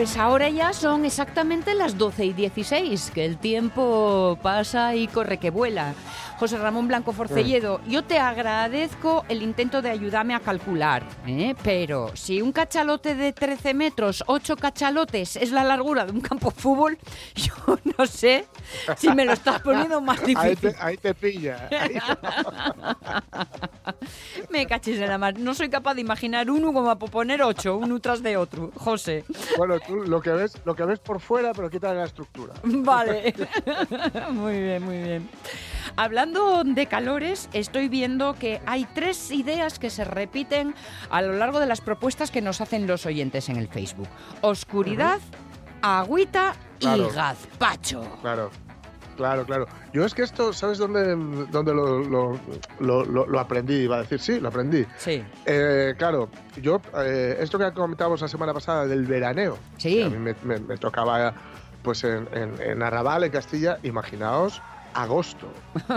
Pues ahora ya son exactamente las 12 y 16, que el tiempo pasa y corre que vuela. José Ramón Blanco Forcelledo, yo te agradezco el intento de ayudarme a calcular, ¿eh? pero si un cachalote de 13 metros, 8 cachalotes es la largura de un campo de fútbol, yo no sé si me lo estás poniendo más difícil. Ahí te, ahí te pilla. ahí- Me cachis en la mar. No soy capaz de imaginar uno como para poner ocho, uno tras de otro. José. Bueno, tú lo que ves, lo que ves por fuera, pero quita la estructura. Vale. muy bien, muy bien. Hablando de calores, estoy viendo que hay tres ideas que se repiten a lo largo de las propuestas que nos hacen los oyentes en el Facebook. Oscuridad, agüita Claro. y gazpacho. Claro, claro, claro. Yo es que esto, ¿sabes dónde, dónde lo, lo- lo- lo- lo aprendí? Iba a decir, sí, lo aprendí. Sí. Eh, claro, yo, eh, esto que comentábamos la semana pasada del veraneo, Sí. a mí me, me- me tocaba pues en, en, en Arrabal, en Castilla, imaginaos agosto.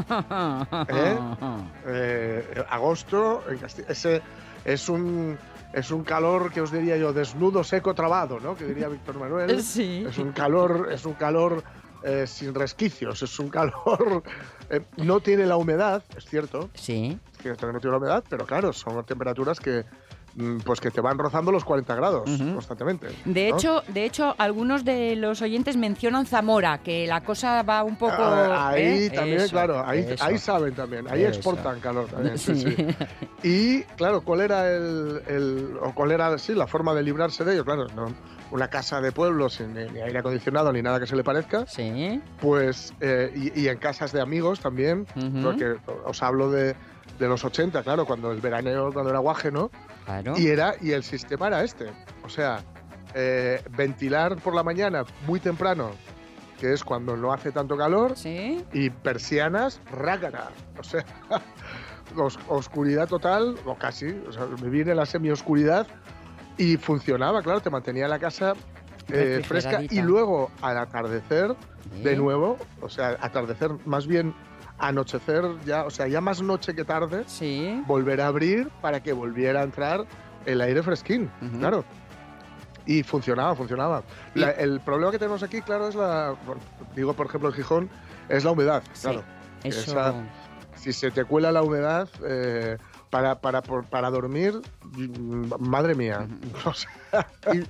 ¿Eh? Eh, agosto ese es un, es un calor que os diría yo, desnudo, seco, trabado, ¿no? Que diría Víctor Manuel. Sí. Es un calor, es un calor eh, sin resquicios, es un calor. eh, no tiene la humedad, es cierto, Sí. es cierto que no tiene la humedad, pero claro, son temperaturas que pues que te van rozando los 40 grados Ujú. constantemente. De ¿no? hecho, de hecho, algunos de los oyentes mencionan Zamora, que la cosa va un poco. Ah, ahí ¿eh? también, Eso, claro, ahí, ahí saben también, ahí Eso. exportan calor también. sí, Sí. sí. Y claro, ¿cuál era el, el- o cuál era sí, la forma de librarse de ello? Claro, no, una casa de pueblo sin ni, ni aire acondicionado ni nada que se le parezca, Sí. pues eh, y, y en casas de amigos también, Ujú. porque os hablo de, de los 80, claro, cuando el veraneo, cuando era guaje, ¿no? Claro. Y era y el sistema era este, o sea, eh, ventilar por la mañana muy temprano, que es cuando no hace tanto calor, Sí. y persianas rácara. O sea, os- oscuridad total, o casi, o sea, vivir en la semioscuridad y funcionaba, claro, te mantenía la casa eh, fresca y luego al atardecer, de nuevo, o sea, atardecer más bien anochecer ya, o sea, ya más noche que tarde, Sí. volver a abrir para que volviera a entrar el aire fresquín, claro. Y funcionaba, funcionaba. La- el problema que tenemos aquí, claro, es la, digo por ejemplo en Gijón, es la humedad, Sí. claro. Eso. Esa- Si se te cuela la humedad eh, para, para, por- para dormir, mm, madre mía. O sea,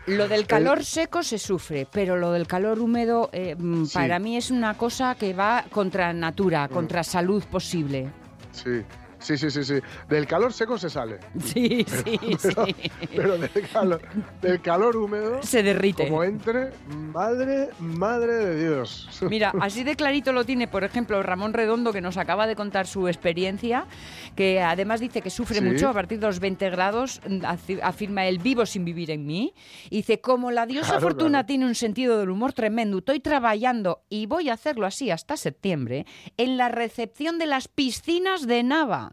Lo del calor seco se sufre, pero lo del calor húmedo eh, mm, Sí. para mí es una cosa que va contra natura, Mm. contra salud posible. sí, sí, sí, sí, sí. Del calor seco se sale, Sí, sí, pero, sí. pero del, calor, del calor húmedo, Se derrite. como entre, madre, madre de Dios. Mira, así de clarito lo tiene, por ejemplo, Ramón Redondo, que nos acaba de contar su experiencia, que además dice que sufre Sí. mucho a partir de los 20 grados, afi- afirma él, vivo sin vivir en mí, y dice, como la diosa Claro, fortuna claro. tiene un sentido del humor tremendo, estoy trabajando y voy a hacerlo así hasta septiembre, en la recepción de las piscinas de Nava.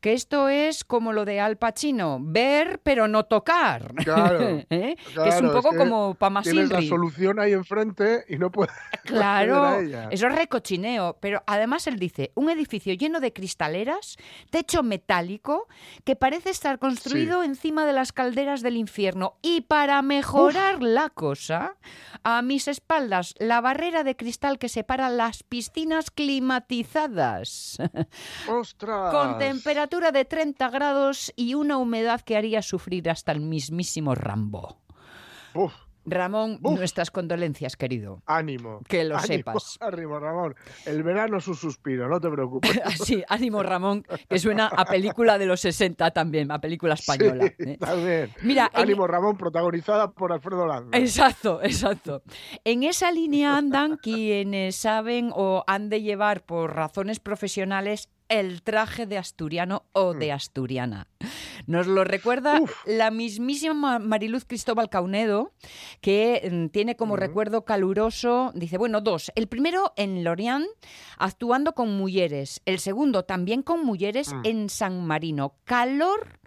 Que esto es como lo de Al Pacino, ver pero no tocar. Claro, ¿Eh? que es un poco que como para Tienes la solución ahí enfrente y no puedes Claro, ella. eso es recochineo. Pero además él dice, un edificio lleno de cristaleras, techo metálico, que parece estar construido encima de las calderas del infierno. Y para mejorar la cosa, a mis espaldas, la barrera de cristal que separa las piscinas climatizadas. ¡Ostras! Con temperatura de 30 grados y una humedad que haría sufrir hasta el mismísimo Rambo. Uf, Ramón, Uf. nuestras condolencias, querido. ánimo. Que lo ánimo, sepas. Ánimo, Ramón. El verano es un suspiro, no te preocupes. Sí, ánimo Ramón, que suena a película de los 60 también, a película española. Sí, ¿eh? también. Mira, en- Ánimo, Ramón, protagonizada por Alfredo Landa. Exacto, exacto. En esa línea andan quienes saben o han de llevar por razones profesionales el traje de asturiano o de asturiana. Nos lo recuerda la mismísima Mariluz Cristóbal Caunedo, que mm, tiene como recuerdo caluroso, dice, bueno, dos. El primero en Lorient, actuando con mujeres. El segundo también con mujeres Mm. en San Marino. Calor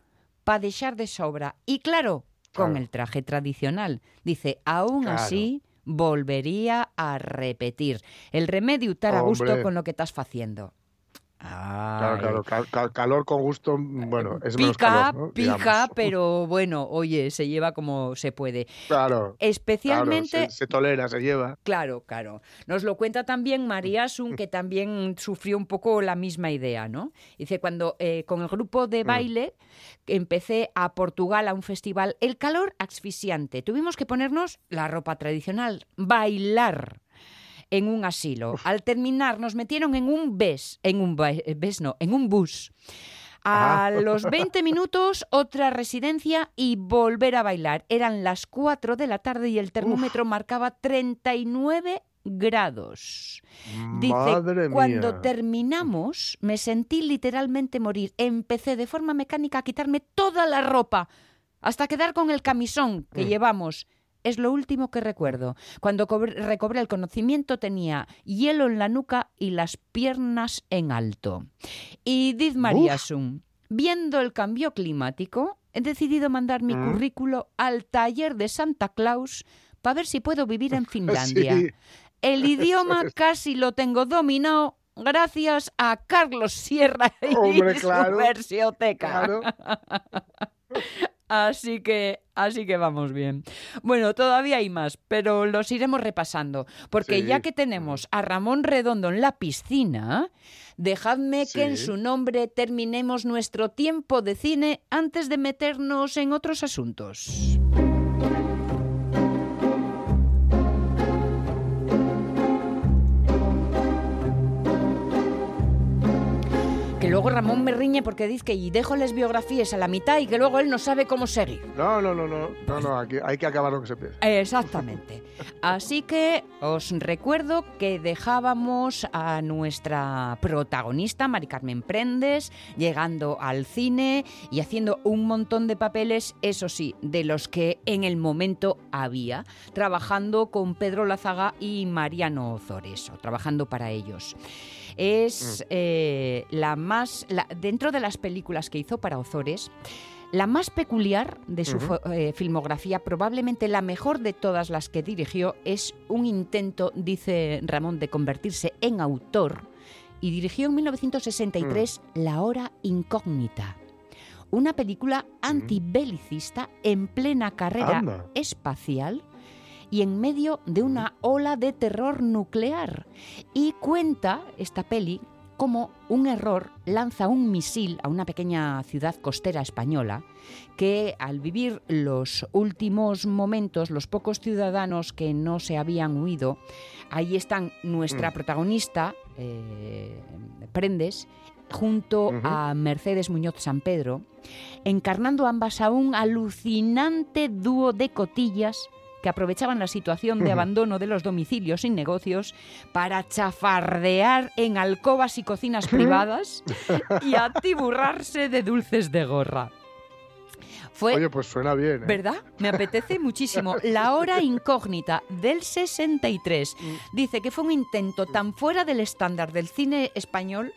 para dejar de sobra. Y claro, con Claro. el traje tradicional. Dice, aún Claro. así volvería a repetir. El remedio estar a gusto con lo que estás haciendo. Claro, claro, cal- cal- calor con gusto, bueno, es menos Pica, calor, ¿no? pica, Digamos. pero bueno, oye, se lleva como se puede. Claro, Especialmente, claro, se, se tolera, se lleva. claro, claro. Nos lo cuenta también María Sun, que también sufrió un poco la misma idea, ¿no? Dice, cuando eh, con el grupo de Mm. baile empecé a Portugal a un festival, el calor asfixiante. Tuvimos que ponernos la ropa tradicional, bailar en un asilo. Al terminar nos metieron en un bus, en un ba- eh, bus no, en un bus. A Ah. los 20 minutos otra residencia y volver a bailar. Eran las 4 de la tarde y el termómetro marcaba 39 grados. Dice, Madre cuando mía. terminamos me sentí literalmente morir. Empecé de forma mecánica a quitarme toda la ropa hasta quedar con el camisón que Mm. llevamos. Es lo último que recuerdo. Cuando cobré- recobré el conocimiento tenía hielo en la nuca y las piernas en alto. Y Diz. Sun, viendo el cambio climático, he decidido mandar mi Mm. currículo al taller de Santa Claus para ver si puedo vivir en Finlandia. Sí, El idioma casi lo tengo dominado gracias a Carlos Sierra y Hombre, su claro, versioteca. claro. Así que, así que vamos bien. Bueno, todavía hay más, pero los iremos repasando. Porque Sí. ya que tenemos a Ramón Redondo en la piscina, dejadme que en su nombre terminemos nuestro tiempo de cine antes de meternos en otros asuntos. Luego Ramón me riñe porque dice que y dejo las biografías a la mitad y que luego él no sabe cómo seguir. No, no, no, no, no, no, aquí hay que acabar lo que se empieza. Exactamente. Así que os recuerdo que dejábamos a nuestra protagonista, Mari Carmen Prendes, llegando al cine y haciendo un montón de papeles, eso sí, de los que en el momento había, trabajando con Pedro Lazaga y Mariano Ozores, o trabajando para ellos. Es eh, la más, la- dentro de las películas que hizo para Ozores, la más peculiar de su eh, filmografía, probablemente la mejor de todas las que dirigió, es un intento, dice Ramón, de convertirse en autor y dirigió en 1963 La Hora Incógnita, una película antibelicista en plena carrera Anda. espacial y en medio de una ola de terror nuclear. Y cuenta esta peli cómo un error lanza un misil a una pequeña ciudad costera española que al vivir los últimos momentos, los pocos ciudadanos que no se habían huido, ahí están nuestra Mm. protagonista, eh, Prendes, junto a Mercedes Muñoz San Pedro, encarnando ambas a un alucinante dúo de cotillas que aprovechaban la situación de abandono de los domicilios sin negocios para chafardear en alcobas y cocinas privadas y atiburrarse de dulces de gorra. Fue Oye, pues suena bien. ¿eh? ¿Verdad? Me apetece muchísimo. La hora incógnita del 63 dice que fue un intento tan fuera del estándar del cine español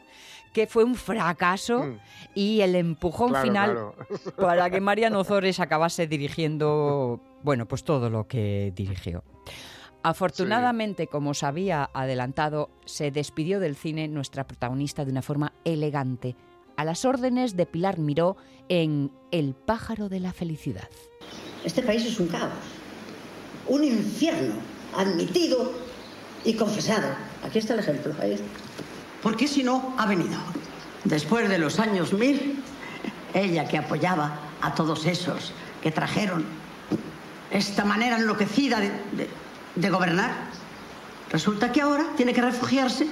que fue un fracaso Mm, y el empujón claro, final claro. para que Mariano Ozores acabase dirigiendo, bueno, pues todo lo que dirigió. Afortunadamente, como os había adelantado, se despidió del cine nuestra protagonista de una forma elegante, a las órdenes de Pilar Miró en El pájaro de la felicidad. Este país es un caos, un infierno, admitido y confesado. Aquí está el ejemplo. Ahí está. ¿Por qué si no ha venido? Después de los años mil, ella que apoyaba a todos esos que trajeron esta manera enloquecida de, de- de gobernar, resulta que ahora tiene que refugiarse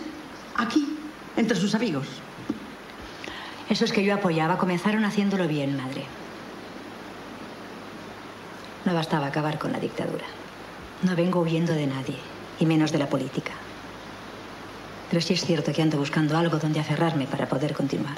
aquí, entre sus amigos. Esos que yo apoyaba comenzaron haciéndolo bien, madre. No bastaba acabar con la dictadura. No vengo huyendo de nadie, y menos de la política. Pero sí es cierto que ando buscando algo donde aferrarme para poder continuar.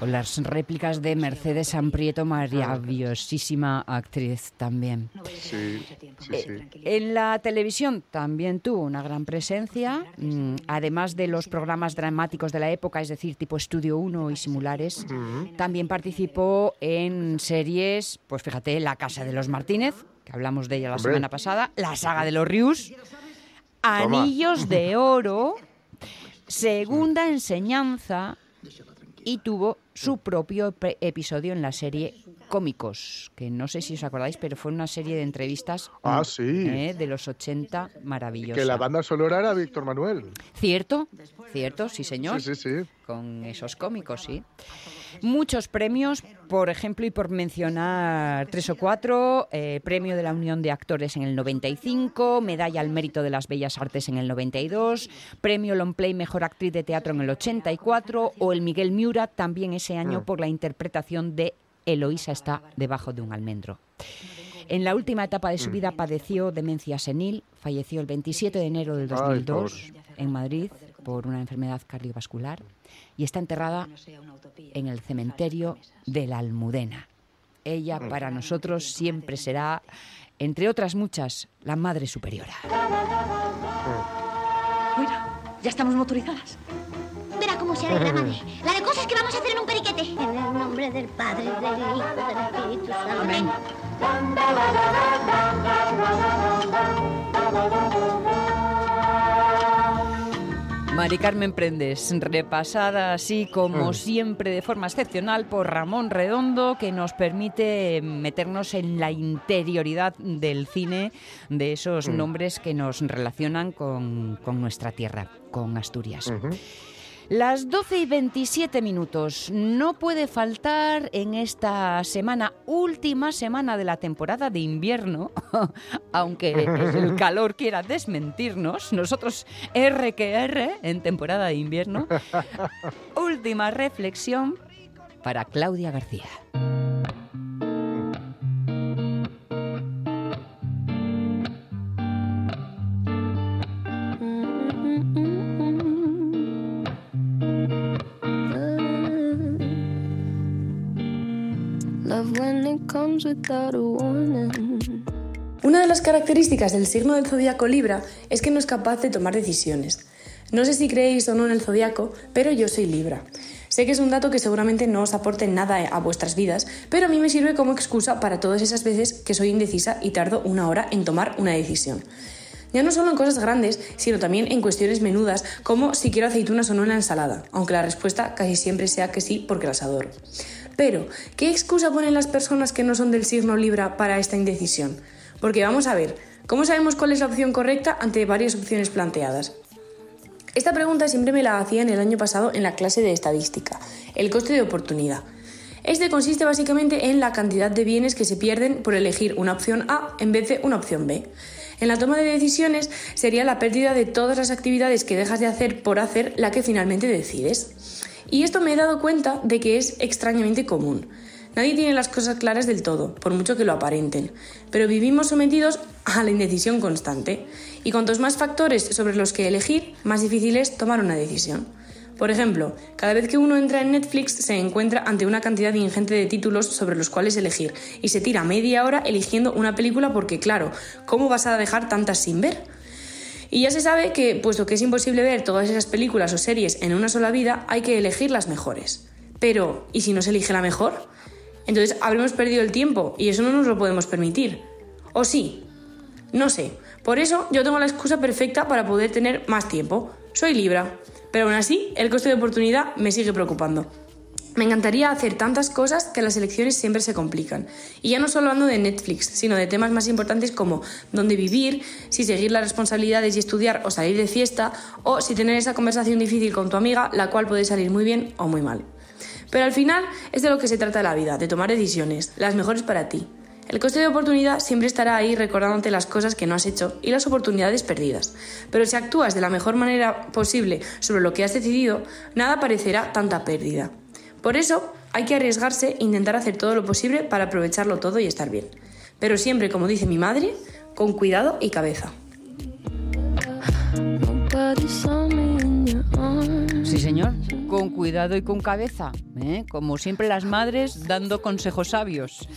Con las réplicas de Mercedes Amprieto, maravillosísima actriz también. Sí, sí, sí. En la televisión también tuvo una gran presencia, mm, además de los programas dramáticos de la época, es decir, tipo Estudio 1 y Simulares. También participó en series, pues fíjate, La Casa de los Martínez, que hablamos de ella la Hombre. semana pasada, La Saga de los Rius, Anillos de Oro, Segunda Enseñanza y tuvo su propio episodio en la serie Cómicos, que no sé si os acordáis, pero fue una serie de entrevistas Ah, mm, sí. eh, de los 80 maravillosa. Que la banda sonora era Víctor Manuel. ¿Cierto? ¿Cierto? Sí, señor. Sí, sí, sí. Con esos cómicos, sí. Muchos premios, por ejemplo, y por mencionar tres o cuatro, eh, premio de la Unión de Actores en el 95, medalla al mérito de las Bellas Artes en el 92, premio Longplay Mejor Actriz de Teatro en el 84 o el Miguel Miura también ese año Mm. por la interpretación de Eloísa está debajo de un almendro. En la última etapa de su Mm. vida padeció demencia senil, falleció el 27 de enero del Ay, 2002 en Madrid por una enfermedad cardiovascular y está enterrada en el cementerio de la Almudena. Ella para nosotros siempre será, entre otras muchas, la Madre Superiora. Bueno, ya estamos motorizadas. Verá cómo se alegra, madre. La de cosas que vamos a hacer en un periquete. En el nombre del Padre, del Hijo, del Espíritu Santo. Amén. Mari Carmen Prendes, repasada así como Mm. siempre de forma excepcional por Ramón Redondo, que nos permite meternos en la interioridad del cine, de esos Mm. nombres que nos relacionan con, con nuestra tierra, con Asturias. Las 12 y 27 minutos. No puede faltar en esta semana, última semana de la temporada de invierno, aunque el calor quiera desmentirnos, nosotros R que R en temporada de invierno. última reflexión para Claudia García. Una de las características del signo del zodiaco Libra es que no es capaz de tomar decisiones. No sé si creéis o no en el zodiaco, pero yo soy Libra. Sé que es un dato que seguramente no os aporte nada a vuestras vidas, pero a mí me sirve como excusa para todas esas veces que soy indecisa y tardo una hora en tomar una decisión. Ya no solo en cosas grandes, sino también en cuestiones menudas, como si quiero aceitunas o no en la ensalada, aunque la respuesta casi siempre sea que sí porque las adoro. Pero, ¿qué excusa ponen las personas que no son del signo Libra para esta indecisión? Porque vamos a ver, ¿cómo sabemos cuál es la opción correcta ante varias opciones planteadas? Esta pregunta siempre me la hacían el año pasado en la clase de estadística, el coste de oportunidad. Este consiste básicamente en la cantidad de bienes que se pierden por elegir una opción A en vez de una opción B. En la toma de decisiones sería la pérdida de todas las actividades que dejas de hacer por hacer la que finalmente decides. Y esto me he dado cuenta de que es extrañamente común. Nadie tiene las cosas claras del todo, por mucho que lo aparenten, pero vivimos sometidos a la indecisión constante, y cuantos más factores sobre los que elegir, más difícil es tomar una decisión. Por ejemplo, cada vez que uno entra en Netflix se encuentra ante una cantidad ingente de títulos sobre los cuales elegir, y se tira media hora eligiendo una película porque, claro, ¿cómo vas a dejar tantas sin ver? Y ya se sabe que, puesto que es imposible ver todas esas películas o series en una sola vida, hay que elegir las mejores. Pero, ¿y si no se elige la mejor? Entonces habremos perdido el tiempo y eso no nos lo podemos permitir. ¿O sí? No sé. Por eso yo tengo la excusa perfecta para poder tener más tiempo. Soy Libra. Pero aún así, el coste de oportunidad me sigue preocupando. Me encantaría hacer tantas cosas que las elecciones siempre se complican. Y ya no solo hablando de Netflix, sino de temas más importantes como dónde vivir, si seguir las responsabilidades y estudiar o salir de fiesta, o si tener esa conversación difícil con tu amiga, la cual puede salir muy bien o muy mal. Pero al final es de lo que se trata la vida, de tomar decisiones, las mejores para ti. El coste de oportunidad siempre estará ahí recordándote las cosas que no has hecho y las oportunidades perdidas. Pero si actúas de la mejor manera posible sobre lo que has decidido, nada parecerá tanta pérdida. Por eso hay que arriesgarse e intentar hacer todo lo posible para aprovecharlo todo y estar bien. Pero siempre, como dice mi madre, con cuidado y cabeza. Sí, señor. Con cuidado y con cabeza. ¿eh? Como siempre las madres dando consejos sabios.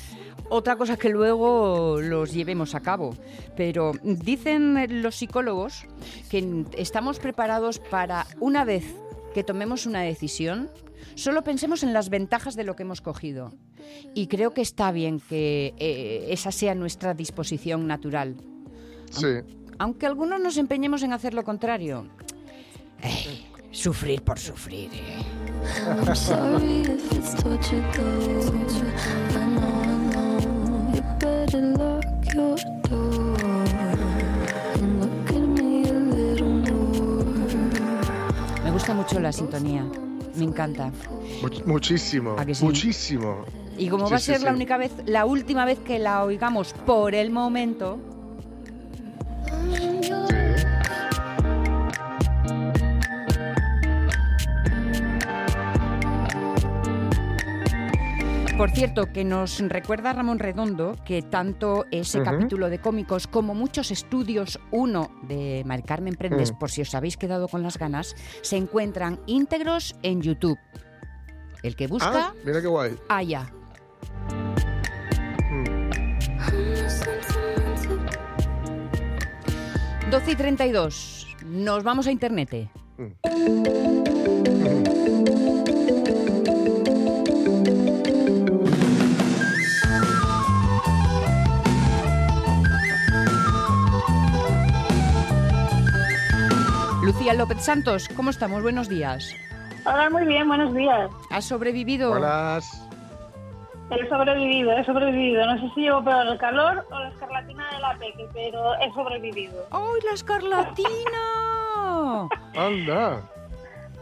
Otra cosa es que luego los llevemos a cabo. Pero dicen los psicólogos que estamos preparados para, una vez que tomemos una decisión, solo pensemos en las ventajas de lo que hemos cogido. Y creo que está bien que eh, esa sea nuestra disposición natural. Sí. Aunque algunos nos empeñemos en hacer lo contrario. Eh, sufrir por sufrir. eh. Me gusta mucho la sintonía. Me encanta. Much- muchísimo. Muchísimo. Y como va a ser la única vez, la última vez que la oigamos por el momento, Por cierto, que nos recuerda Ramón Redondo que tanto ese capítulo de cómicos como muchos estudios, uno de Mari Carmen Prendes, Mm. por si os habéis quedado con las ganas, se encuentran íntegros en YouTube. El que busca, Ah, mira qué guay. haya. Mm. 12 y 32. Nos vamos a internet. Lucía López Santos, ¿cómo estamos? Buenos días. Hola, muy bien, buenos días. ¿Has sobrevivido? Buenas. He sobrevivido, he sobrevivido. No sé si llevo peor el calor o la escarlatina de la peque, pero he sobrevivido. ¡Ay, la escarlatina! Anda.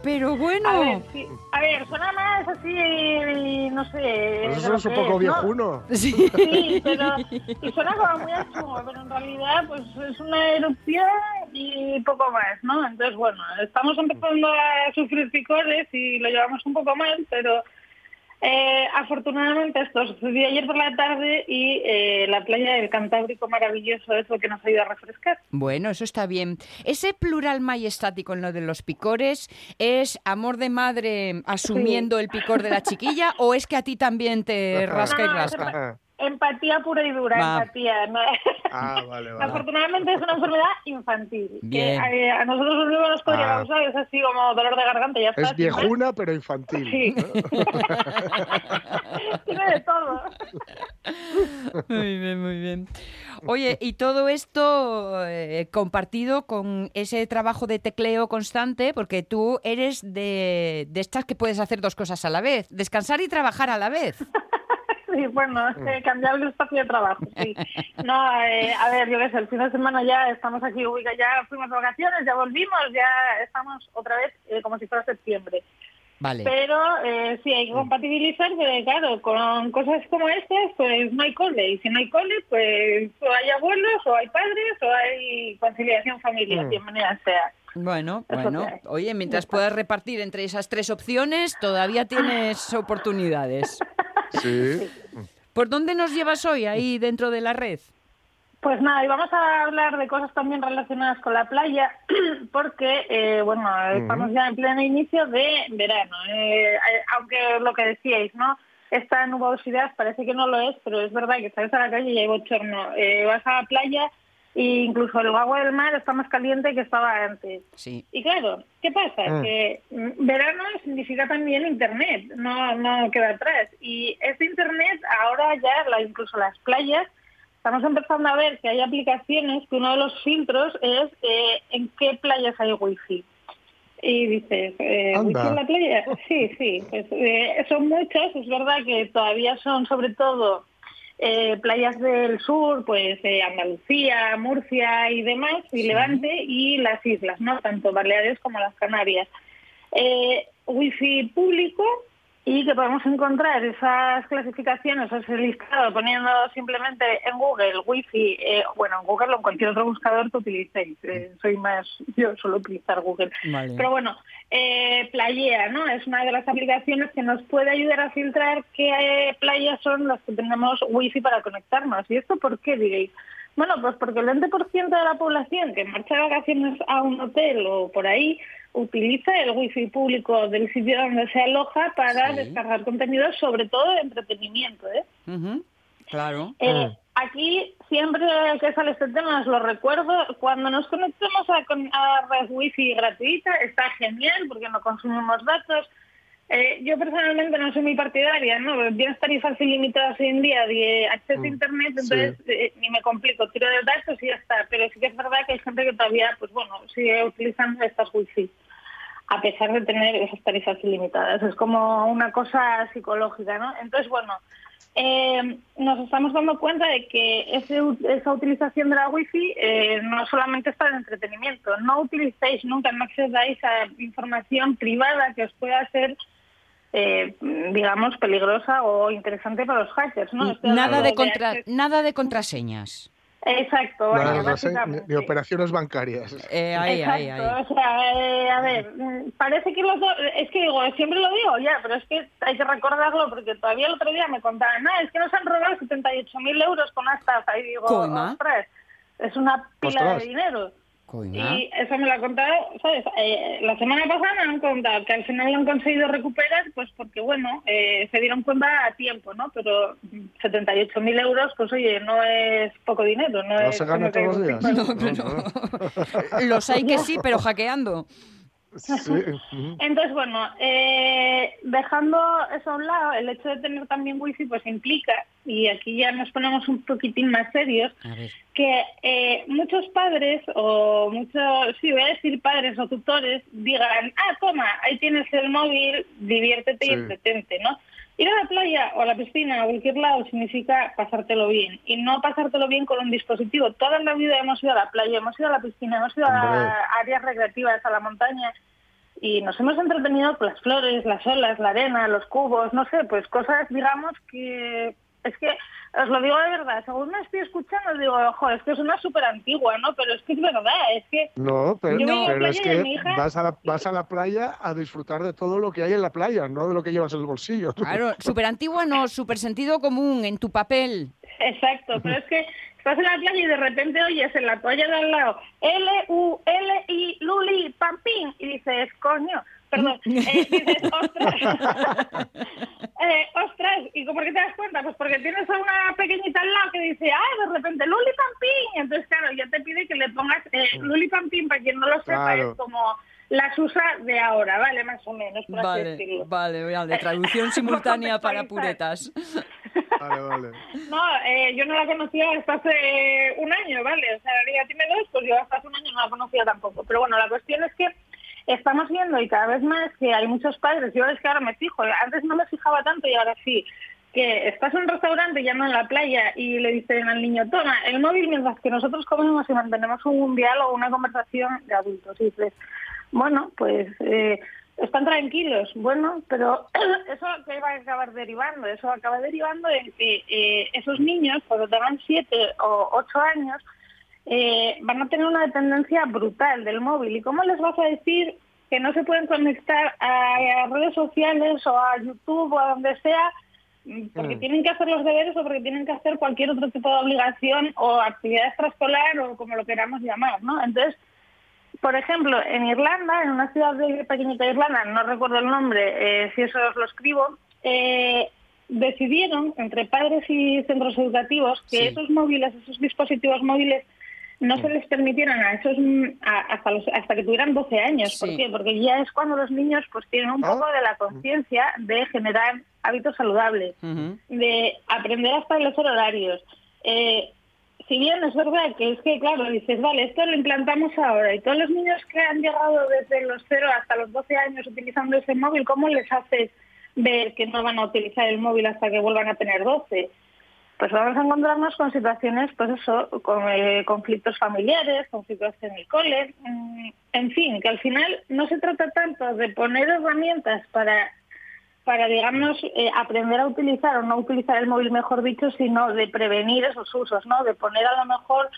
Pero bueno. A ver, sí. a ver, suena más así, no sé. Eso de lo es un poco ¿no? viejuno. Sí. Sí, pero y suena como muy a chungo, pero en realidad pues es una erupción y poco más, ¿no? Entonces, bueno, estamos empezando a sufrir picores y lo llevamos un poco mal, pero eh, afortunadamente esto sucedió ayer por la tarde y eh, la playa del Cantábrico maravilloso es lo que nos ayuda a refrescar. Bueno, eso está bien. Ese plural majestático en lo de los picores es amor de madre asumiendo el picor de la chiquilla o es que a ti también te rasca y No, no, rasca. Empatía pura y dura, Va. empatía. ¿no? Ah, vale, vale. Afortunadamente es una enfermedad infantil. Bien. Que, eh, a nosotros nos podría Ah. causar es así como dolor de garganta y ya está. Es viejuna, pero infantil. Sí. Tiene de todo. Muy bien, muy bien. Oye, y todo esto eh, compartido con ese trabajo de tecleo constante, porque tú eres de, de estas que puedes hacer dos cosas a la vez, descansar y trabajar a la vez. Sí, bueno, Mm. eh, cambiar el espacio de trabajo, sí. No, eh, a ver, yo qué sé, el fin de semana ya estamos aquí, ya fuimos de vacaciones, ya volvimos, ya estamos otra vez eh, como si fuera septiembre. Vale. Pero eh, sí, hay que compatibilizar, porque claro, con cosas como estas, pues no hay cole. Y si no hay cole, pues o hay abuelos, o hay padres, o hay conciliación familiar. Mm. Bienvenida sea. Bueno, Eso bueno. Oye, mientras puedas repartir entre esas tres opciones, todavía tienes oportunidades. Sí. ¿Por dónde nos llevas hoy ahí dentro de la red? Pues nada, y vamos a hablar de cosas también relacionadas con la playa, porque, eh, bueno, estamos ya en pleno inicio de verano. Eh, eh, aunque lo que decíais, ¿no? Esta nubosidad parece que no lo es, pero es verdad que sales a la calle y hay bochorno. Eh, vas a la playa e incluso el agua del mar está más caliente que estaba antes. Sí. Y claro, ¿qué pasa? Mm. Que mm, verano significa también Internet, no, no queda atrás. Y este Internet ahora ya, la, incluso las playas, estamos empezando a ver que hay aplicaciones que uno de los filtros es eh, en qué playas hay wifi. Y dices, eh, Anda. ¿wifi en la playa? Sí, sí, pues, eh, son muchas, es verdad que todavía son sobre todo eh, playas del sur, pues eh, Andalucía, Murcia y demás, y Levante, y las islas, ¿no? Tanto Baleares como las Canarias. Eh, wifi público y que podemos encontrar esas clasificaciones, ese listado, poniendo simplemente en Google wifi, eh, bueno, en Google o en cualquier otro buscador que utilicéis. Eh, soy más, yo suelo utilizar Google. Vale. Pero bueno, eh, Playea, ¿no? Es una de las aplicaciones que nos puede ayudar a filtrar qué playas son las que tenemos wifi para conectarnos. ¿Y esto por qué diréis? Bueno, pues porque el 20% de la población que marcha de vacaciones a un hotel o por ahí utiliza el wifi público del sitio donde se aloja para Sí. descargar contenido, sobre todo de entretenimiento. ¿eh? Claro. Eh, aquí siempre que sale este tema os lo recuerdo, cuando nos conectemos a, a red wifi gratuita está genial porque no consumimos datos. Eh, yo personalmente no soy muy partidaria, ¿no? Tienes tarifas ilimitadas hoy en día de acceso a internet, entonces eh, ni me complico, tiro de datos y ya está. Pero sí que es verdad que hay gente que todavía, pues bueno, sigue utilizando estas wifi a pesar de tener esas tarifas ilimitadas. Es como una cosa psicológica, ¿no? Entonces, bueno, eh, nos estamos dando cuenta de que ese esa utilización de la wifi eh, no solamente es para el entretenimiento. No utilicéis nunca, no accedáis a información privada que os pueda hacer, eh, digamos, peligrosa o interesante para los hackers, Nada de, contra, nada de contraseñas. Exacto, Nada, vaya, no sé, ni- básicamente. ni operaciones bancarias. Eh, ahí, ahí, ahí. O sea, eh, a ver, mm, parece que los dos, es que digo, siempre lo digo ya, pero es que hay que recordarlo porque todavía el otro día me contaban, no, es que nos han robado 78.000 euros con una estafa y digo, ostras, es una pila Ostras. de dinero. Coima. Y eso me lo ha contado, ¿sabes? Eh, la semana pasada me han contado que al final lo han conseguido recuperar, pues porque, bueno, eh, se dieron cuenta a tiempo, ¿no? Pero mm, 78.000 euros, pues oye, no es poco dinero. No, No es se gana todos los días. No, Los hay que sí, pero hackeando. Sí. Entonces, bueno, eh, dejando eso a un lado, el hecho de tener también wifi pues implica, y aquí ya nos ponemos un poquitín más serios, que eh, muchos padres o muchos, sí, voy a decir padres o tutores, digan, ah, toma, ahí tienes el móvil, diviértete y Sí. entretente, ¿no? Ir a la playa o a la piscina o a cualquier lado significa pasártelo bien. Y no pasártelo bien con un dispositivo. Toda la vida hemos ido a la playa, hemos ido a la piscina, hemos ido a áreas recreativas, a la montaña. Y nos hemos entretenido con las flores, las olas, la arena, los cubos, no sé, pues cosas, digamos, que es que, os lo digo de verdad, según me estoy escuchando, digo, ojo, es que es una súper antigua, ¿no? Pero es que es verdad, es que... No, pero, es que hija- vas a, la, vas a la playa a disfrutar de todo lo que hay en la playa, no de lo que llevas en el bolsillo. Claro, súper antigua no, súper sentido común en tu papel. Exacto, pero es que estás en la playa y de repente oyes en la toalla de al lado L-U-L-I, Luli, Pampín, y dices, coño, perdón, eh, dices, ostras, eh, ostras, ¿y por qué te das cuenta? Pues porque tienes a una pequeñita al lado que dice, ah, de repente, Luli, Pampín, entonces claro, ya te pide que le pongas eh, Luli, Pampín, para quien no lo sepa, Claro. es como la Susa de ahora, ¿vale? Más o menos, por así Vale, decirlo. vale, vale, traducción simultánea para puretas. Vale, vale. No, eh, yo no la conocía hasta hace un año, ¿vale? O sea, ella tiene dos, pues yo hasta hace un año no la conocía tampoco. Pero bueno, la cuestión es que estamos viendo y cada vez más que hay muchos padres, yo es que ahora me fijo, antes no me fijaba tanto y ahora sí, que estás en un restaurante ya no en la playa y le dicen al niño, toma el móvil mientras que nosotros comemos y mantenemos un diálogo, una conversación de adultos. Y dices, bueno, pues eh, están tranquilos, bueno, pero eso que va a acabar derivando, eso acaba derivando en que eh, esos niños, cuando tengan siete o ocho años, eh, van a tener una dependencia brutal del móvil. ¿Y cómo les vas a decir que no se pueden conectar a, a redes sociales o a YouTube o a donde sea porque Mm. tienen que hacer los deberes o porque tienen que hacer cualquier otro tipo de obligación o actividad extraescolar o como lo queramos llamar, ¿no? Entonces, por ejemplo, en Irlanda, en una ciudad de pequeñita de Irlanda, no recuerdo el nombre, eh, si eso os lo escribo, eh, decidieron entre padres y centros educativos que Sí. esos móviles, esos dispositivos móviles, no se les permitieran a esos a- hasta los, hasta que tuvieran 12 años. ¿Por Sí. qué? Porque ya es cuando los niños pues tienen un poco de la conciencia de generar hábitos saludables de aprender a establecer horarios. Eh, si bien es verdad que es que, claro, dices, vale, esto lo implantamos ahora y todos los niños que han llegado desde los 0 hasta los 12 años utilizando ese móvil, ¿cómo les haces ver que no van a utilizar el móvil hasta que vuelvan a tener 12? Pues vamos a encontrarnos con situaciones, pues eso, con eh, conflictos familiares, conflictos en el cole, mm, en fin, que al final no se trata tanto de poner herramientas para para, digamos, eh, aprender a utilizar o no utilizar el móvil, mejor dicho, sino de prevenir esos usos, ¿no? De poner a lo mejor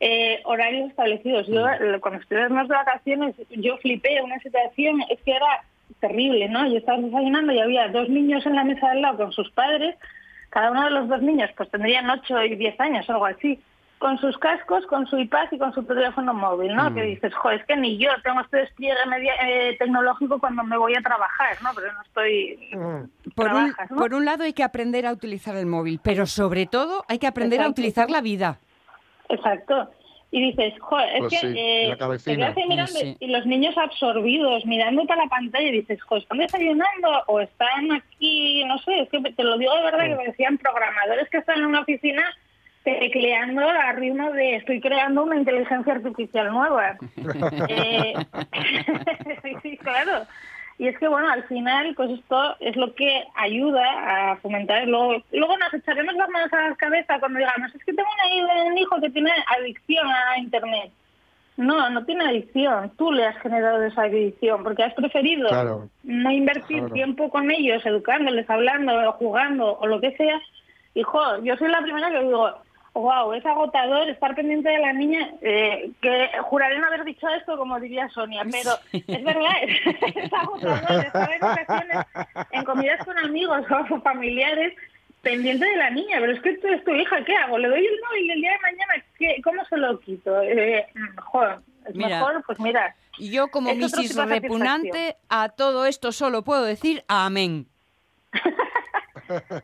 eh, horarios establecidos. Yo, eh, cuando estuvimos de vacaciones, yo flipé una situación, es que era terrible, ¿no? Yo estaba desayunando y había dos niños en la mesa de al lado con sus padres, cada uno de los dos niños pues tendrían 8 y 10 años, algo así. con sus cascos, con su iPad y con su teléfono móvil, ¿no? Mm. Que dices, joder, es que ni yo tengo este despliegue media- eh, tecnológico cuando me voy a trabajar, ¿no? Pero no estoy... Por un, por un lado hay que aprender a utilizar el móvil, pero sobre todo hay que aprender a utilizar la vida. Exacto. Y dices, joder, es Pues que sí, eh, la te cabecina. quedas ahí mirando Sí. y los niños absorbidos, mirando para la pantalla y dices, joder, ¿están desayunando o están aquí? No sé, es que te lo digo de verdad que parecían programadores que están en una oficina tecleando a ritmo de estoy creando una inteligencia artificial nueva. Eh, sí, sí, claro. Y es que, bueno, al final, pues esto es lo que ayuda a fomentar. Luego, luego nos echaremos las manos a la cabeza cuando digamos, es que tengo un hijo que tiene adicción a Internet. No, no tiene adicción. Tú le has generado esa adicción porque has preferido Claro. no invertir Claro. tiempo con ellos, educándoles, hablando, jugando o lo que sea. Hijo, yo soy la primera que digo, wow, es agotador estar pendiente de la niña, eh, que juraré no haber dicho esto como diría Sonia, pero es verdad, es, es agotador estar en ocasiones en comidas con amigos o familiares pendiente de la niña, pero es que tú es tu hija, ¿qué hago? ¿Le doy el móvil el día de mañana? ¿Qué, ¿Cómo se lo quito? Eh, joder, es Mira, mejor, pues mira. Y yo como Mrs. Repugnante a todo esto solo puedo decir amén.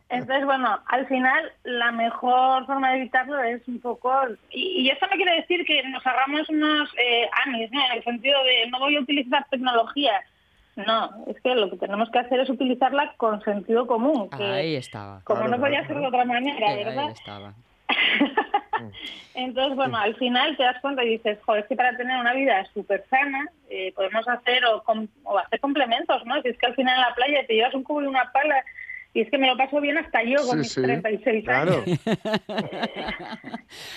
Entonces, bueno, al final la mejor forma de evitarlo es un poco... Y, y esto no quiere decir que nos hagamos unos eh, amis, ¿no? En el sentido de no voy a utilizar tecnología. No, es que lo que tenemos que hacer es utilizarla con sentido común. Que Ahí estaba. como Claro, no podía ser de otra manera, Eh, ¿verdad? ahí estaba. Entonces, bueno, al final te das cuenta y dices, joder, es que para tener una vida súper sana eh, podemos hacer o, com- o hacer complementos, ¿no? Si es que al final en la playa te llevas un cubo y una pala y es que me lo paso bien hasta yo con Sí, mis sí, 36 claro. años.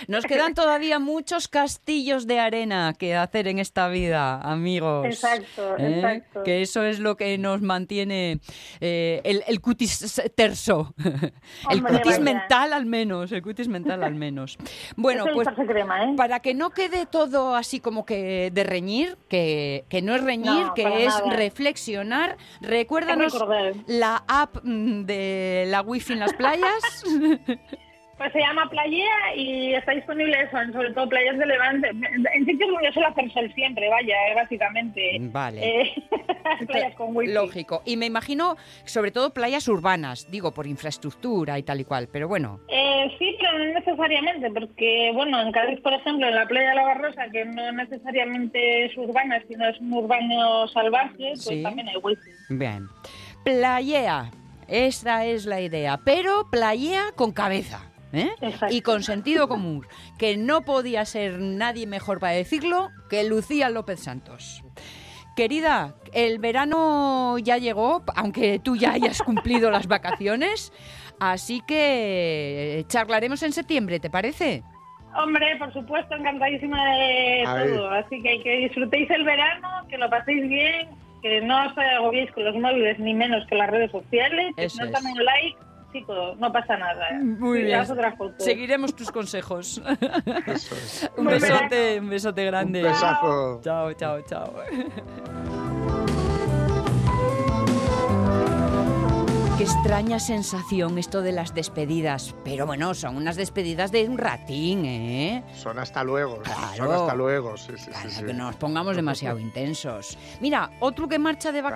Nos quedan todavía muchos castillos de arena que hacer en esta vida, amigos. Exacto, ¿Eh? exacto. Que eso es lo que nos mantiene eh, el, el cutis terso. el cutis vaya. mental al menos, el cutis mental al menos. Bueno, pues crema, ¿eh? para que no quede todo así como que de reñir, que, que no es reñir, No, que es nada. reflexionar, recuérdanos la app mm, de la wifi en las playas. Pues se llama Playea y está disponible eso, en sobre todo playas de Levante. En sitios donde suele hacer sol siempre, vaya, eh, básicamente. Vale. Eh, playas con wifi. Lógico. Y me imagino, sobre todo playas urbanas, digo, por infraestructura y tal y cual, pero bueno. Eh, sí, pero no necesariamente, porque, bueno, en Cádiz, por ejemplo, en la playa de la Barrosa, que no necesariamente es urbana, sino es un urbano salvaje, pues Sí. también hay wifi. Bien. Playea. Esa es la idea. Pero playea con cabeza. ¿eh? Exacto. Y con sentido común. Que no podía ser nadie mejor para decirlo que Lucía López Santos. Querida, el verano ya llegó, aunque tú ya hayas cumplido las vacaciones. Así que charlaremos en septiembre, ¿te parece? Hombre, por supuesto, encantadísima de todo. Así que que disfrutéis el verano, que lo paséis bien, que no os agobiéis con los móviles, ni menos que las redes sociales. Eso no es. dan un like, chico, no pasa nada. Muy Sí, bien. Seguiremos tus consejos. Eso es. un besote, un besote grande. Un besazo. Chao, chao, chao. Qué extraña sensación esto de las despedidas. Pero bueno, son unas despedidas de un ratín, ¿eh? Son hasta luego. Son Claro. hasta luego. Sí, sí, sí. que no nos pongamos demasiado intensos. Mira, otro que marcha de Claro.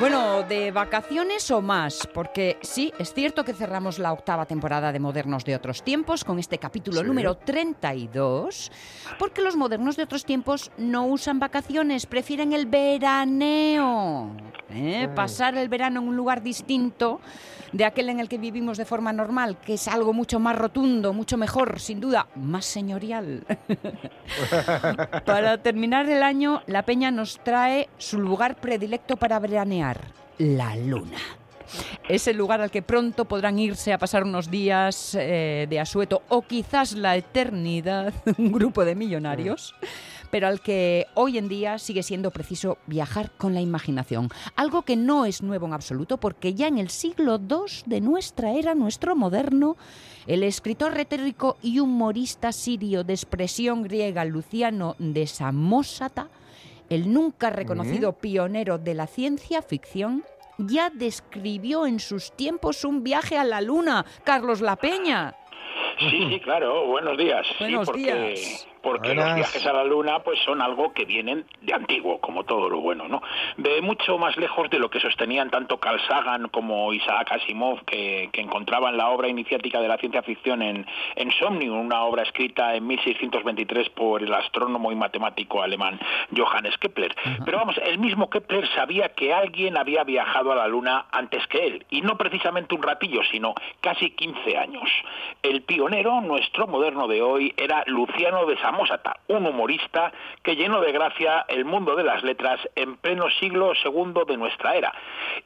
Bueno, de vacaciones o más, porque sí, es cierto que cerramos la octava temporada de Modernos de otros tiempos con este capítulo Sí. número 32, porque los modernos de otros tiempos no usan vacaciones, prefieren el veraneo. ¿eh? Pasar el verano en un lugar distinto de aquel en el que vivimos de forma normal, que es algo mucho más rotundo, mucho mejor, sin duda, más señorial. Para terminar el año, la Peña nos trae su lugar predilecto para veranear, la Luna. Es el lugar al que pronto podrán irse a pasar unos días eh, de asueto o quizás la eternidad, un grupo de millonarios, pero al que hoy en día sigue siendo preciso viajar con la imaginación. Algo que no es nuevo en absoluto porque ya en el siglo II de nuestra era, nuestro moderno, el escritor retórico y humorista sirio de expresión griega Luciano de Samosata el nunca reconocido pionero de la ciencia ficción, ya describió en sus tiempos un viaje a la Luna. Carlos La Peña. Sí, sí, claro. Buenos días. Buenos sí, porque, días. Porque Buenas. los viajes a la Luna pues son algo que vienen de antiguo, como todo lo bueno, ¿no? De mucho más lejos de lo que sostenían tanto Carl Sagan como Isaac Asimov, que, que encontraban la obra iniciática de la ciencia ficción en, en Somnium, una obra escrita en 1623 por el astrónomo y matemático alemán Johannes Kepler. Pero vamos, el mismo Kepler sabía que alguien había viajado a la Luna antes que él, y no precisamente un ratillo, sino casi 15 años. El pionero, nuestro moderno de hoy, era Luciano de Samosata, un humorista que llenó de gracia el mundo de las letras en pleno siglo segundo de nuestra era,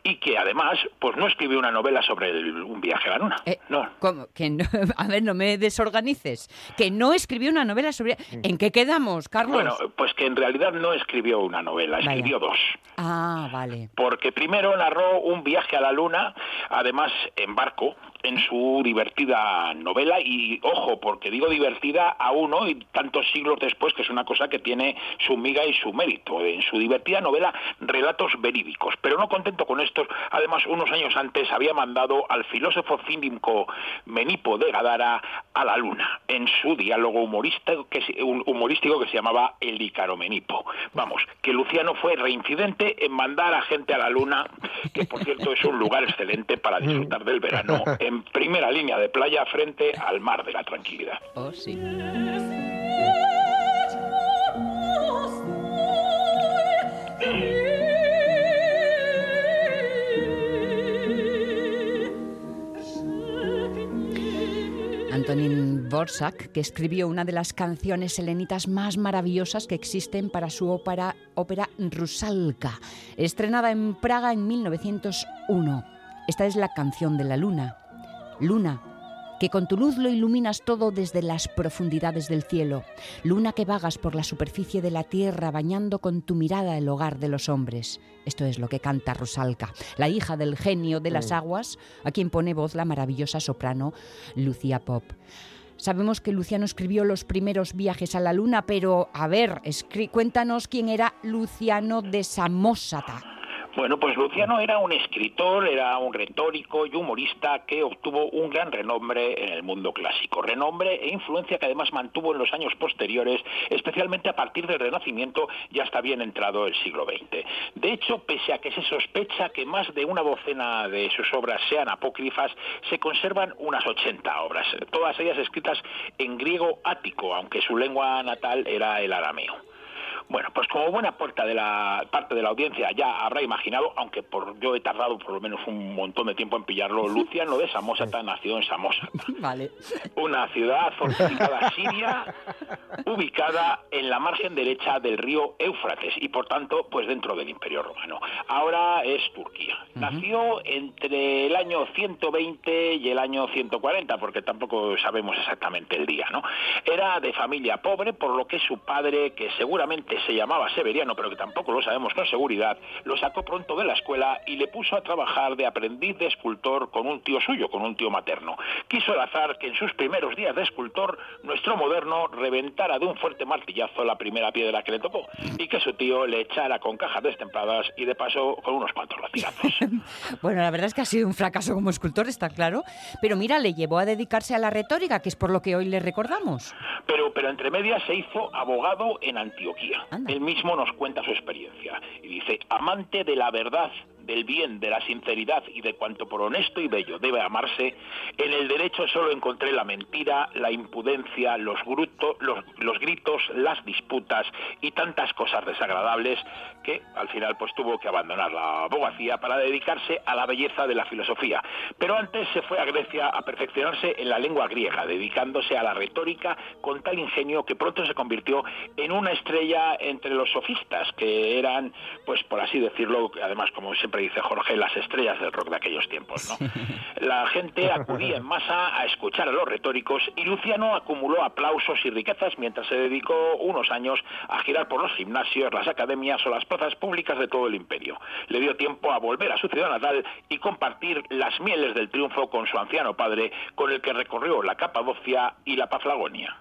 y que además, pues no escribió una novela sobre el- un viaje a la Luna. Eh, no. ¿cómo? Que no- a ver, no me desorganices. Que no escribió una novela sobre... ¿En qué quedamos, Carlos? Bueno, pues que en realidad no escribió una novela, Vaya. escribió dos. Ah, vale. porque primero narró un viaje a la Luna, además en barco, en su divertida novela, y ojo, porque digo divertida aún hoy, tantos siglos después, que es una cosa que tiene su miga y su mérito, en su divertida novela Relatos verídicos. Pero no contento con esto, además unos años antes había mandado al filósofo cínico Menipo de Gadara a la Luna, en su diálogo humorístico que, se- humorístico que se llamaba El Ícaro Menipo. Vamos, que Luciano fue reincidente en mandar a gente a la Luna, que por cierto es un lugar excelente para disfrutar del verano, primera línea de playa frente al mar de la tranquilidad. Oh, sí. Antonín Borsak, que escribió una de las canciones helenitas más maravillosas que existen para su ópera, ópera Rusalka, estrenada en Praga en 1901. Esta es la canción de la luna. Luna, que con tu luz lo iluminas todo desde las profundidades del cielo. Luna que vagas por la superficie de la tierra bañando con tu mirada el hogar de los hombres. Esto es lo que canta Rusalka, la hija del genio de las aguas, a quien pone voz la maravillosa soprano Lucia Pop. Sabemos que Luciano escribió los primeros viajes a la luna, pero a ver, cuéntanos quién era Luciano de Samosata. Bueno, pues Luciano era un escritor, era un retórico y humorista que obtuvo un gran renombre en el mundo clásico. Renombre e influencia que además mantuvo en los años posteriores, especialmente a partir del Renacimiento y hasta bien entrado el siglo XX. De hecho, pese a que se sospecha que más de una docena de sus obras sean apócrifas, se conservan unas 80 obras, todas ellas escritas en griego ático, aunque su lengua natal era el arameo. Bueno, pues como buena puerta de la parte de la audiencia ya habrá imaginado, aunque por yo he tardado por lo menos un montón de tiempo en pillarlo, Luciano de Samosata nació en Samosata, Vale. una ciudad fortificada siria ubicada en la margen derecha del río Éufrates y por tanto pues dentro del Imperio Romano. Ahora es Turquía. Nació entre el año 120 y el año 140 porque tampoco sabemos exactamente el día, ¿no? Era de familia pobre por lo que su padre que seguramente se llamaba Severiano pero que tampoco lo sabemos con seguridad lo sacó pronto de la escuela y le puso a trabajar de aprendiz de escultor con un tío suyo, con un tío materno. Quiso el azar que en sus primeros días de escultor nuestro moderno reventara de un fuerte martillazo la primera piedra que le tocó y que su tío le echara con cajas destempladas y de paso con unos cuantos latigazos. Bueno, la verdad es que ha sido un fracaso como escultor, está claro. Pero mira, le llevó a dedicarse a la retórica, que es por lo que hoy le recordamos. Pero, pero entre medias se hizo abogado en Antioquía. Él mismo nos cuenta su experiencia y dice, amante de la verdad, del bien, de la sinceridad y de cuanto por honesto y bello debe amarse, en el derecho solo encontré la mentira, la impudencia, los, los gritos, las disputas y tantas cosas desagradables que al final pues tuvo que abandonar la abogacía para dedicarse a la belleza de la filosofía. Pero antes se fue a Grecia a perfeccionarse en la lengua griega, dedicándose a la retórica con tal ingenio que pronto se convirtió en una estrella entre los sofistas, que eran, pues por así decirlo, además como siempre dice Jorge, las estrellas del rock de aquellos tiempos. ¿no? La gente acudía en masa a escuchar a los retóricos y Luciano acumuló aplausos y riquezas mientras se dedicó unos años a girar por los gimnasios, las academias o las plazas públicas de todo el imperio. Le dio tiempo a volver a su ciudad natal y compartir las mieles del triunfo con su anciano padre, con el que recorrió la Capadocia y la Paflagonia.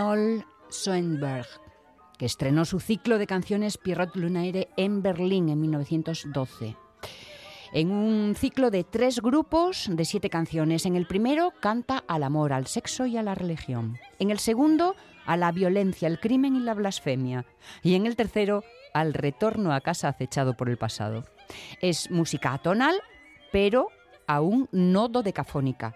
Arnold que estrenó su ciclo de canciones Pierrot Lunaire en Berlín en 1912. En un ciclo de tres grupos de siete canciones. En el primero canta al amor, al sexo y a la religión. En el segundo, a la violencia, el crimen y la blasfemia. Y en el tercero, al retorno a casa acechado por el pasado. Es música atonal, pero aún no dodecafónica.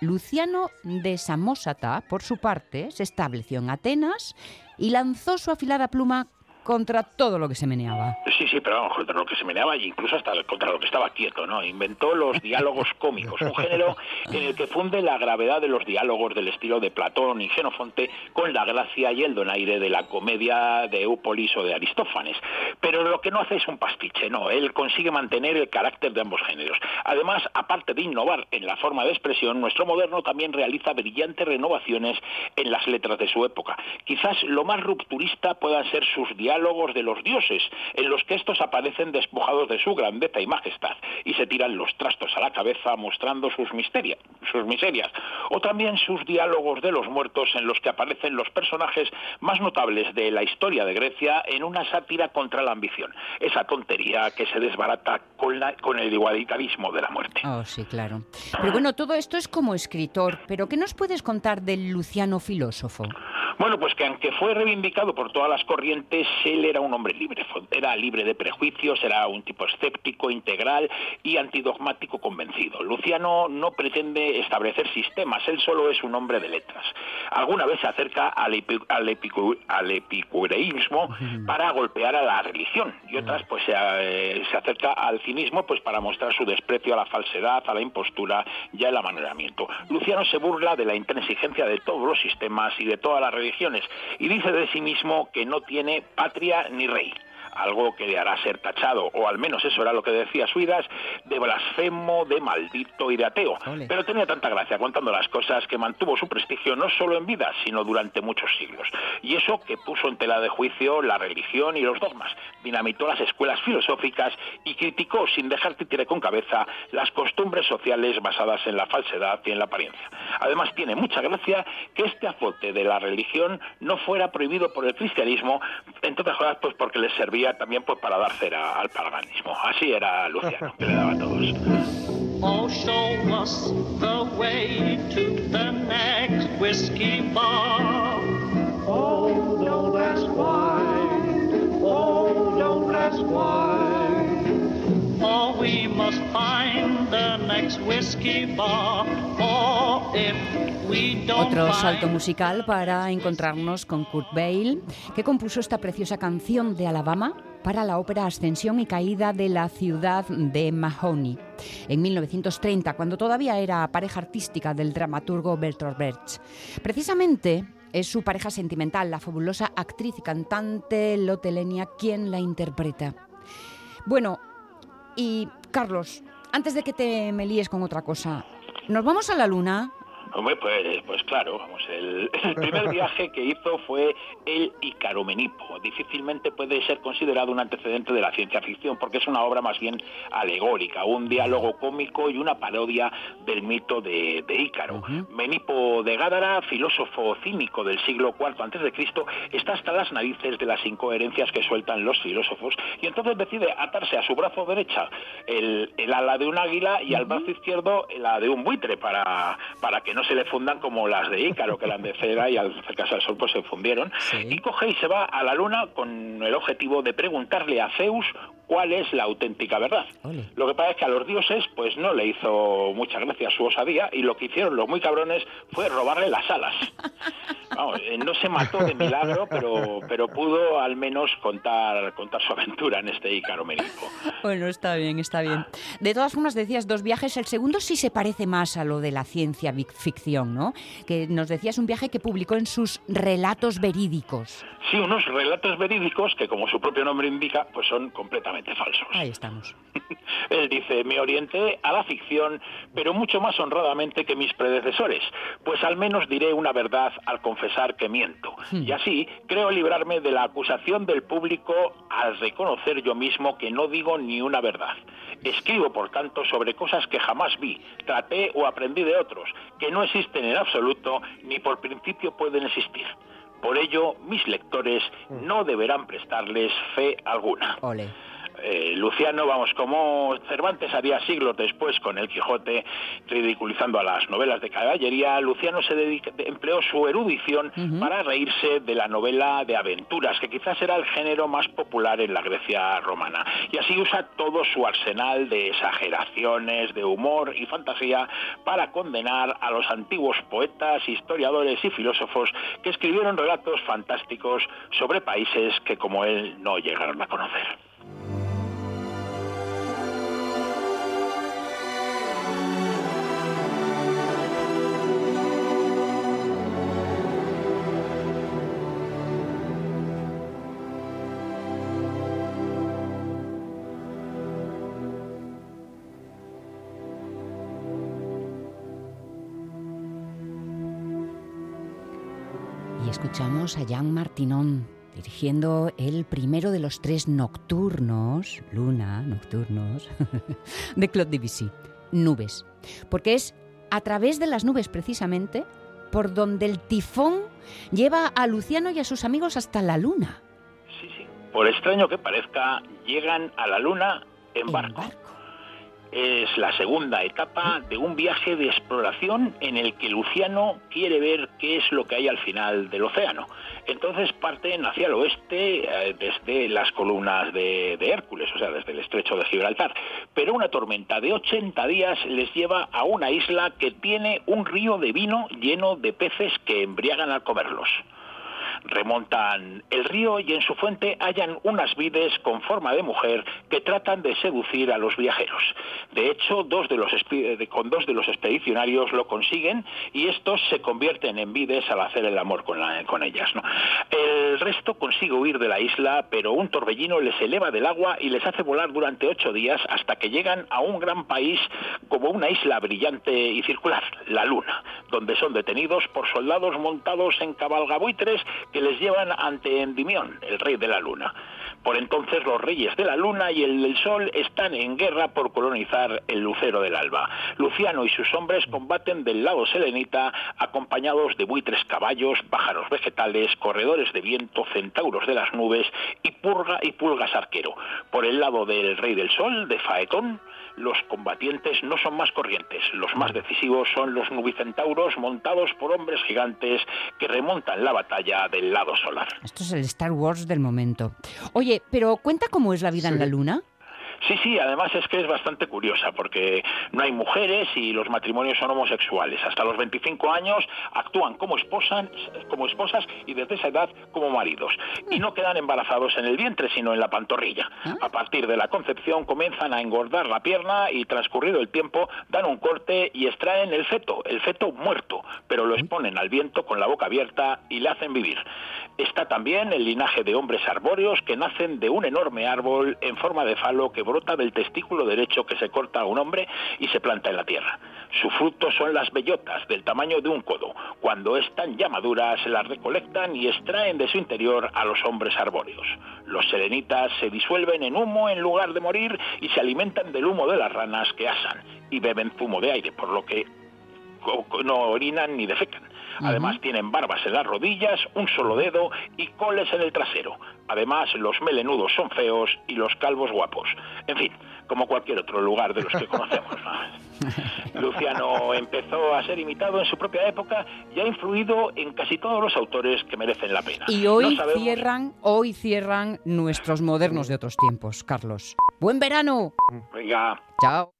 Luciano de Samosata, por su parte, se estableció en Atenas y lanzó su afilada pluma contra todo lo que se meneaba. Sí, sí, pero vamos, contra lo que se meneaba e incluso hasta contra lo que estaba quieto, ¿no? Inventó los diálogos cómicos, un género en el que funde la gravedad de los diálogos del estilo de Platón y Xenofonte con la gracia y el donaire de la comedia de Eupolis o de Aristófanes. Pero lo que no hace es un pastiche, no, él consigue mantener el carácter de ambos géneros. Además, aparte de innovar en la forma de expresión, nuestro moderno también realiza brillantes renovaciones en las letras de su época. Quizás lo más rupturista puedan ser sus diálogos diálogos de los dioses, en los que estos aparecen despojados de su grandeza y majestad y se tiran los trastos a la cabeza mostrando sus, misterias, sus miserias, o también sus diálogos de los muertos en los que aparecen los personajes más notables de la historia de Grecia en una sátira contra la ambición, esa tontería que se desbarata con, la, con el igualitarismo de la muerte. Oh, sí, claro. Pero bueno, todo esto es como escritor, pero ¿qué nos puedes contar del Luciano filósofo? Bueno, pues que aunque fue reivindicado por todas las corrientes, él era un hombre libre, era libre de prejuicios, era un tipo escéptico, integral y antidogmático convencido. Luciano no pretende establecer sistemas, él solo es un hombre de letras. Alguna vez se acerca al, epicureísmo para golpear a la religión y otras pues se, se acerca al cinismo pues para mostrar su desprecio a la falsedad, a la impostura y al amaneramiento. Luciano se burla de la intransigencia de todos los sistemas y de todas las religiones y dice de sí mismo que no tiene patria ni rey algo que le hará ser tachado, o al menos eso era lo que decía Suidas, de blasfemo, de maldito y de ateo. Pero tenía tanta gracia contando las cosas que mantuvo su prestigio no solo en vida, sino durante muchos siglos. Y eso que puso en tela de juicio la religión y los dogmas, dinamitó las escuelas filosóficas y criticó sin dejar títere con cabeza las costumbres sociales basadas en la falsedad y en la apariencia. Además tiene mucha gracia que este azote de la religión no fuera prohibido por el cristianismo, entre otras cosas pues porque les servía también pues para dar cera al paganismo. Así era Luciano, que le daba a todos. Oh, show us the way to the next whiskey bar. Oh, don't ask why. Oh, don't ask why. We must find the next whiskey bar. If Otro salto musical para encontrarnos con Kurt Bale, que compuso esta preciosa canción de Alabama para la ópera Ascensión y Caída de la ciudad de Mahoney, en 1930, cuando todavía era pareja artística del dramaturgo Bertolt Brecht. Precisamente es su pareja sentimental, la fabulosa actriz y cantante Lotte Lenia, quien la interpreta. Bueno, y Carlos, antes de que te me líes con otra cosa, ¿nos vamos a la luna? Hombre, pues, pues claro, vamos, el, primer viaje que hizo fue el Icaromenipo. Difícilmente puede ser considerado un antecedente de la ciencia ficción porque es una obra más bien alegórica, un diálogo cómico y una parodia del mito de, Ícaro. Menipo de Gádara, filósofo cínico del siglo IV antes de Cristo, está hasta las narices de las incoherencias que sueltan los filósofos y entonces decide atarse a su brazo derecha el, ala de un águila y al brazo izquierdo la de un buitre para, para que no se le fundan como las de Ícaro, que eran de cera y al acercarse al sol pues se fundieron. Y coge y se va a la luna con el objetivo de preguntarle a Zeus cuál es la auténtica verdad. Lo que pasa es que a los dioses pues no le hizo mucha gracia su osadía y lo que hicieron los muy cabrones fue robarle las alas. Eh, no se mató de milagro, pero, pero pudo al menos contar, contar su aventura en este Ícaro Meripo. Bueno, está bien, está bien. De todas formas, decías dos viajes. El segundo sí se parece más a lo de la ciencia ficción, ¿no? Que nos decías un viaje que publicó en sus relatos verídicos. Sí, unos relatos verídicos que, como su propio nombre indica, pues son completamente falsos. Ahí estamos. Él dice, me orienté a la ficción, pero mucho más honradamente que mis predecesores, pues al menos diré una verdad al confesar que miento. Y así creo librarme de la acusación del público al reconocer yo mismo que no digo ni una verdad. Escribo, por tanto, sobre cosas que jamás vi, traté o aprendí de otros, que no existen en absoluto ni por principio pueden existir. Por ello, mis lectores no deberán prestarles fe alguna. Ole. Eh, Luciano, vamos, como Cervantes haría siglos después con el Quijote, ridiculizando a las novelas de caballería, Luciano se dedica- empleó su erudición para reírse de la novela de aventuras, que quizás era el género más popular en la Grecia romana. Y así usa todo su arsenal de exageraciones, de humor y fantasía para condenar a los antiguos poetas, historiadores y filósofos que escribieron relatos fantásticos sobre países que como él no llegaron a conocer. A Jean Martinon dirigiendo el primero de los tres nocturnos, Luna, nocturnos, de Claude Debussy, Nubes. Porque es a través de las nubes precisamente por donde el tifón lleva a Luciano y a sus amigos hasta la luna. Por extraño que parezca, llegan a la Luna en barco. Es la segunda etapa de un viaje de exploración en el que Luciano quiere ver qué es lo que hay al final del océano. Entonces parten hacia el oeste eh, desde las columnas de, de Hércules, o sea, desde el estrecho de Gibraltar. Pero una tormenta de 80 días les lleva a una isla que tiene un río de vino lleno de peces que embriagan al comerlos remontan el río y en su fuente hallan unas vides con forma de mujer que tratan de seducir a los viajeros. De hecho, dos de los de- con dos de los expedicionarios lo consiguen y estos se convierten en vides al hacer el amor con, con ellas. El resto consigue huir de la isla, pero un torbellino les eleva del agua y les hace volar durante ocho días hasta que llegan a un gran país como una isla brillante y circular, la Luna, donde son detenidos por soldados montados en cabalgabuitres que les llevan ante Endimión, el rey de la Luna. Por entonces los reyes de la Luna y el del Sol están en guerra por colonizar el lucero del alba. Luciano y sus hombres combaten del lado selenita acompañados de buitres caballos, pájaros vegetales, corredores de viento, centauros de las nubes y purga y pulgas arquero. Por el lado del rey del Sol, de Faetón, los combatientes no son más corrientes. Los más decisivos son los nubicentauros montados por hombres gigantes que remontan la batalla del lado solar. Esto es el Star Wars del momento. Oye, pero cuenta cómo es la vida en la luna. Sí, sí, además es que es bastante curiosa porque no hay mujeres y los matrimonios son homosexuales. Hasta los 25 años actúan como esposas, como esposas y desde esa edad como maridos. Y no quedan embarazados en el vientre, sino en la pantorrilla. A partir de la concepción comienzan a engordar la pierna y transcurrido el tiempo dan un corte y extraen el feto, el feto muerto, pero lo exponen al viento con la boca abierta y le hacen vivir. Está también el linaje de hombres arbóreos que nacen de un enorme árbol en forma de falo que brota del testículo derecho que se corta a un hombre y se planta en la tierra. Su fruto son las bellotas del tamaño de un codo. Cuando están ya maduras, las recolectan y extraen de su interior a los hombres arbóreos. Los selenitas se disuelven en humo en lugar de morir y se alimentan del humo de las ranas que asan y beben zumo de aire, por lo que no orinan ni defecan. Además tienen barbas en las rodillas, un solo dedo y coles en el trasero. Además los melenudos son feos y los calvos guapos. En fin, como cualquier otro lugar de los que conocemos. ¿no? Luciano empezó a ser imitado en su propia época y ha influido en casi todos los autores que merecen la pena. Y hoy No sabemos- cierran, hoy cierran nuestros modernos de otros tiempos, Carlos. ¡Buen verano! Venga. Chao.